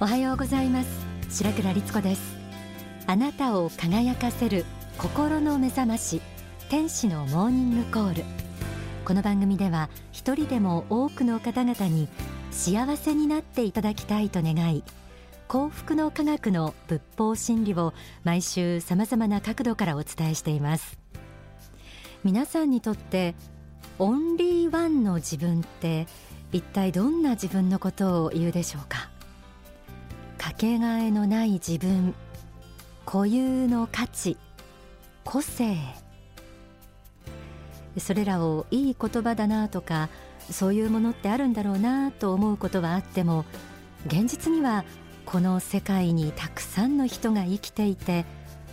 おはようございます。白倉律子です。あなたを輝かせる心の目覚まし天使のモーニングコール。この番組では一人でも多くの方々に幸せになっていただきたいと願い幸福の科学の仏法真理を毎週様々な角度からお伝えしています。皆さんにとってオンリーワンの自分って一体どんな自分のことを言うでしょうか？かけがえのない自分固有の価値個性。それらをいい言葉だなとかそういうものってあるんだろうなと思うことはあっても現実にはこの世界にたくさんの人が生きていて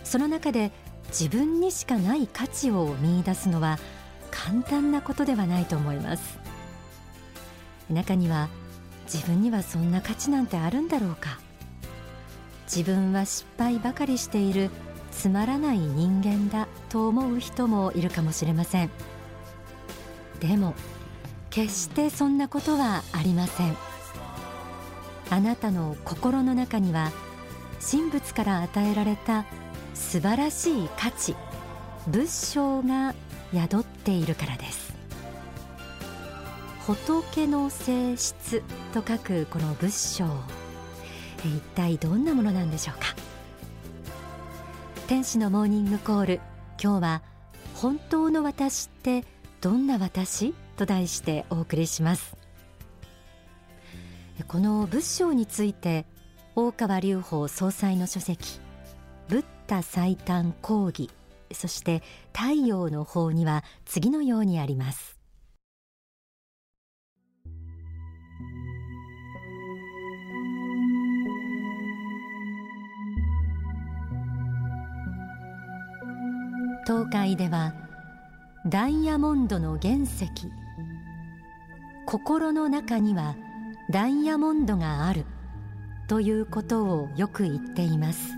その中で自分にしかない価値を見出すのは簡単なことではないと思います。中には自分にはそんな価値なんてあるんだろうか。自分は失敗ばかりしているつまらない人間だと思う人もいるかもしれません。でも決してそんなことはありません。あなたの心の中には神仏から与えられた素晴らしい価値仏性が宿っているからです。仏の性質と書くこの仏性一体どんなものなんでしょうか？天使のモーニングコール今日は本当の私ってどんな私？と題してお送りします。この仏性について大川隆法総裁の書籍ブッダ最短講義そして太陽の方には次のようにあります。東海ではダイヤモンドの原石。心の中にはダイヤモンドがある。ということをよく言っています。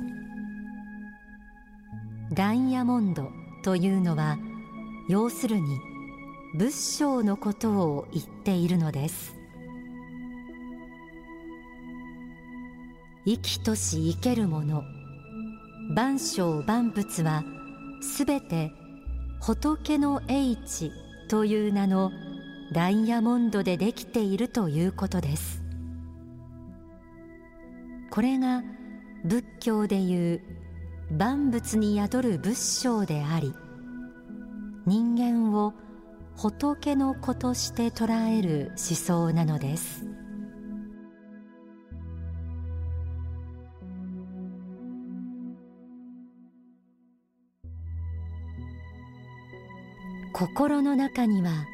ダイヤモンドというのは要するに仏性のことを言っているのです。生きとし生けるもの。万象万物はすべて仏の英知という名のダイヤモンドでできているということです。これが仏教でいう万物に宿る仏性であり人間を仏の子として捉える思想なのです。心の中には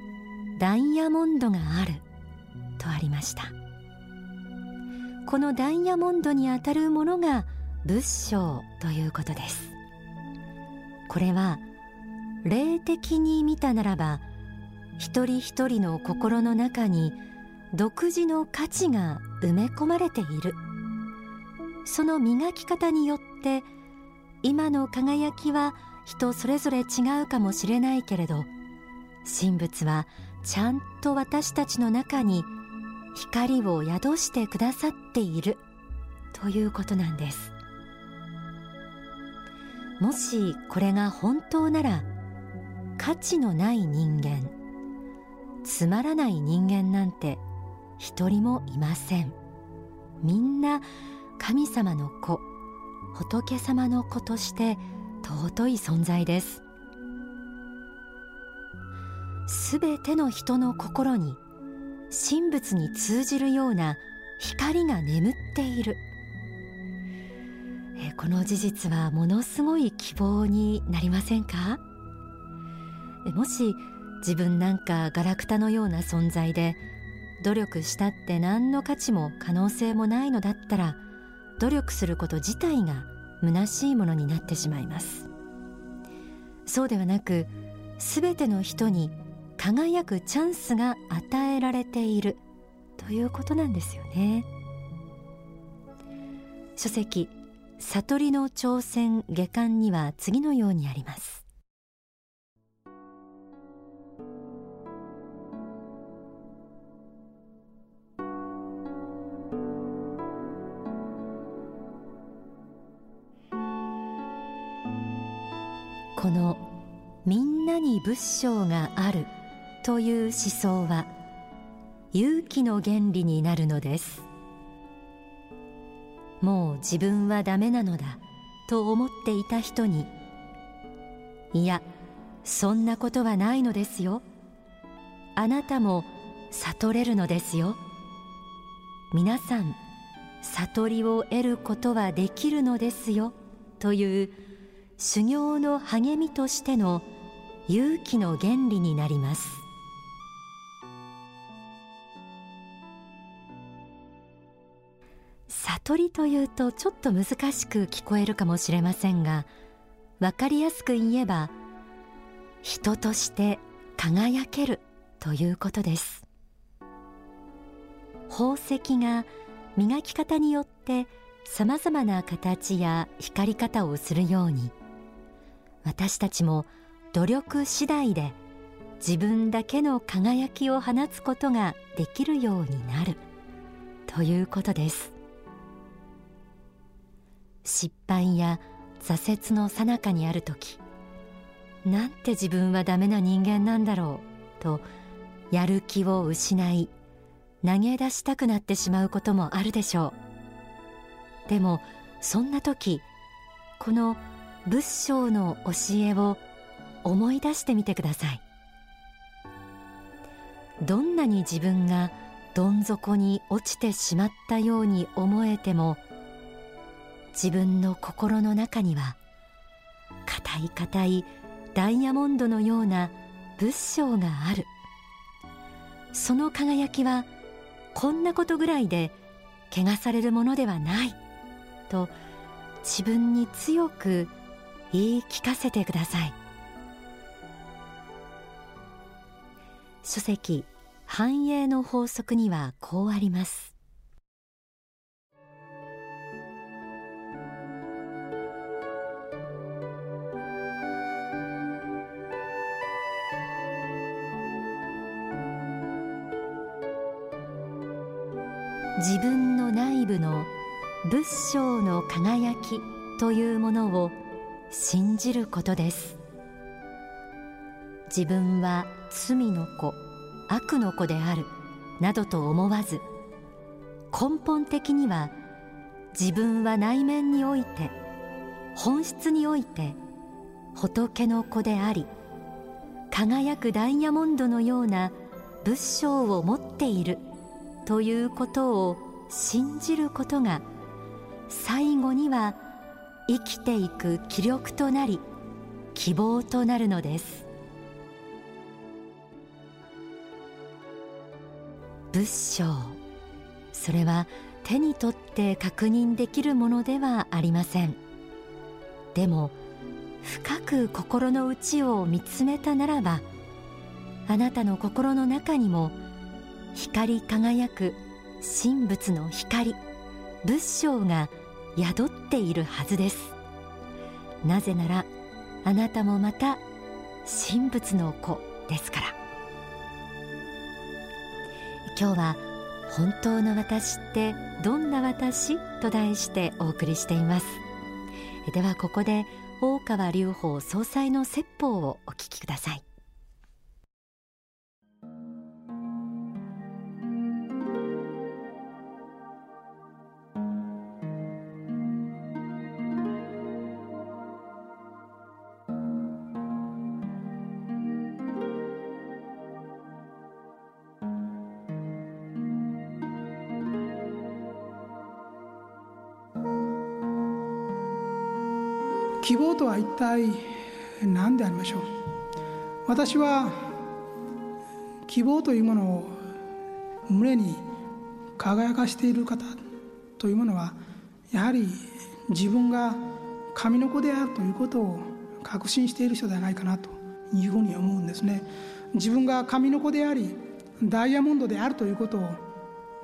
ダイヤモンドがある。とありました。このダイヤモンドにあたるものが仏性ということです。これは霊的に見たならば一人一人の心の中に独自の価値が埋め込まれている。その磨き方によって今の輝きは人それぞれ違うかもしれないけれど神仏はちゃんと私たちの中に光を宿してくださっている。ということなんです。もしこれが本当なら価値のない人間つまらない人間なんて一人もいません。みんな神様の子仏様の子として尊い存在です。すべての人の心に神仏に通じるような光が眠っている。この事実はものすごい希望になりませんか？もし自分なんかガラクタのような存在で努力したって何の価値も可能性もないのだったら努力すること自体が虚しいものになってしまいます。そうではなくすべての人に輝くチャンスが与えられている。ということなんですよね。書籍悟りの挑戦下巻には次のようにあります。この「みんなに仏性がある」という思想は勇気の原理になるのです。もう自分はダメなのだと思っていた人にいやそんなことはないのですよ。あなたも悟れるのですよ。皆さん悟りを得ることはできるのですよ。という修行の励みとしての勇気の原理になります。悟りというとちょっと難しく聞こえるかもしれませんが分かりやすく言えば人として輝けるということです。宝石が磨き方によってさまざまな形や光り方をするように私たちも努力次第で自分だけの輝きを放つことができるようになるということです。失敗や挫折の最中にある時なんて自分はダメな人間なんだろうとやる気を失い投げ出したくなってしまうこともあるでしょう。でもそんな時この仏性の教えを思い出してみてください。どんなに自分がどん底に落ちてしまったように思えても自分の心の中には硬い硬いダイヤモンドのような仏性がある。その輝きはこんなことぐらいで汚されるものではないと自分に強く言い聞かせてください。書籍繁栄の法則にはこうあります。自分の内部の仏性の輝きというものを信じることです。自分は罪の子悪の子であるなどと思わず根本的には自分は内面において本質において仏の子であり輝くダイヤモンドのような仏性を持っている。ということを信じることが最後には生きていく気力となり希望となるのです。仏性。それは手に取って確認できるものではありません。でも深く心の内を見つめたならばあなたの心の中にも光り輝く神仏の光仏性が宿っているはずです。なぜならあなたもまた神仏の子ですから。今日は本当の私ってどんな私と題してお送りしています。ではここで大川隆法総裁の説法をお聞きください。希望とは一体何でありましょう？私は希望というものを胸に輝かしている方というものはやはり自分が神の子であるということを確信している人ではないかなというふうに思うんですね。自分が神の子でありダイヤモンドであるということを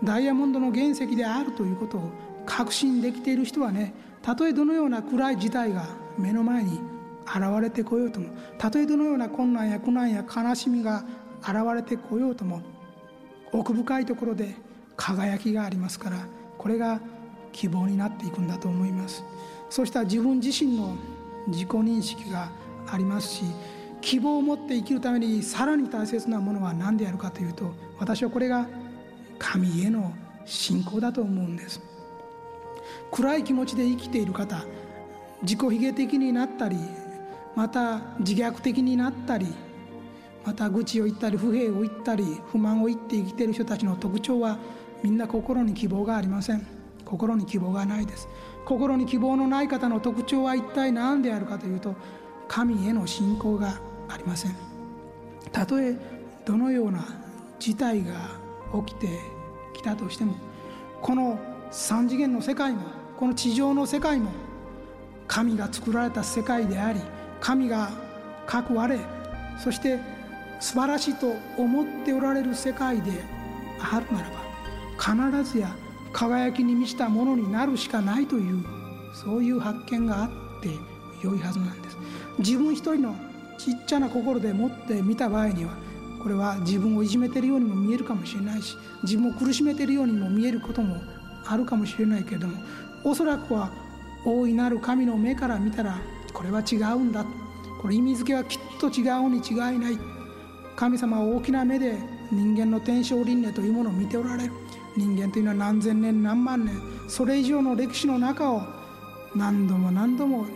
ダイヤモンドの原石であるということを確信できている人はねたとえどのような暗い事態が目の前に現れてこようとも。たとえどのような困難や苦難や悲しみが現れてこようとも奥深いところで輝きがありますからこれが希望になっていくんだと思います。そうした自分自身の自己認識がありますし希望を持って生きるためにさらに大切なものは何であるかというと私はこれが神への信仰だと思うんです。暗い気持ちで生きている方自己卑下的になったりまた自虐的になったりまた愚痴を言ったり不平を言ったり不満を言って生きている人たちの特徴はみんな心に希望がありません。心に希望がないです。心に希望のない方の特徴は一体何であるかというと神への信仰がありません。たとえどのような事態が起きてきたとしてもこの三次元の世界もこの地上の世界も神が作られた世界であり神が各我そして素晴らしいと思っておられる世界であるならば必ずや輝きに満ちたものになるしかないというそういう発見があって良いはずなんです。自分一人のちっちゃな心でもって見た場合にはこれは自分をいじめてるようにも見えるかもしれないし自分を苦しめてるようにも見えることもあるかもしれないけれどもおそらくは大いなる神の目から見たらこれは違うんだ。これ意味付けはきっと違うに違いない。神様は大きな目で人間の天正輪廻というものを見ておられる。人間というのは何千年何万年。それ以上の歴史の中を何度も何度も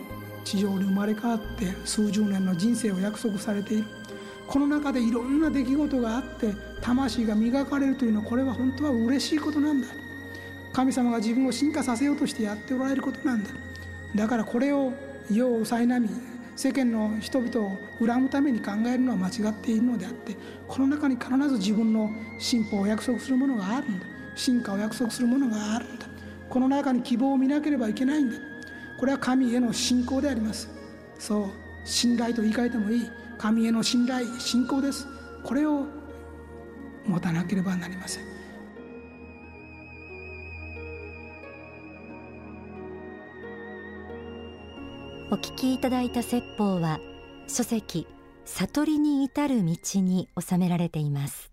地上に生まれ変わって数十年の人生を約束されている。この中でいろんな出来事があって魂が磨かれるというのはこれは本当は嬉しいことなんだ。神様が自分を進化させようとしてやっておられることなんだ。だからこれを世を抑えなみ世間の人々を恨むために考えるのは間違っているのであってこの中に必ず自分の進歩を約束するものがあるんだ。進化を約束するものがあるんだ。この中に希望を見なければいけないんだ。これは神への信仰であります。そう信頼と言い換えてもいい。神への信頼信仰です。これを持たなければなりません。お聞きいただいた説法は書籍悟りに至る道に収められています。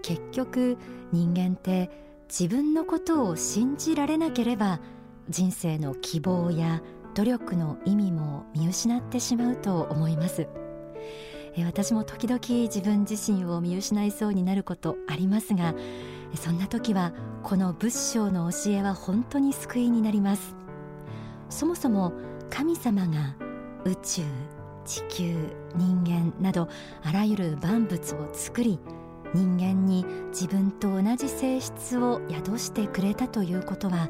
結局人間って自分のことを信じられなければ人生の希望や努力の意味も見失ってしまうと思います。私も時々自分自身を見失いそうになることありますがそんな時はこの仏性の教えは本当に救いになります。そもそも神様が宇宙地球人間などあらゆる万物を作り人間に自分と同じ性質を宿してくれたということは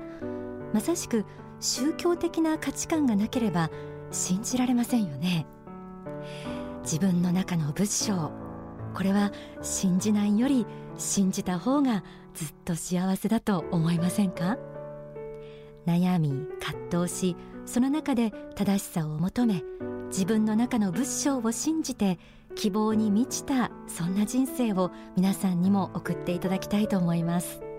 まさしく宗教的な価値観がなければ信じられませんよね。自分の中の仏性これは信じないより信じた方がずっと幸せだと思いませんか？悩み葛藤しその中で正しさを求め自分の中の仏性を信じて希望に満ちたそんな人生を皆さんにも送っていただきたいと思います。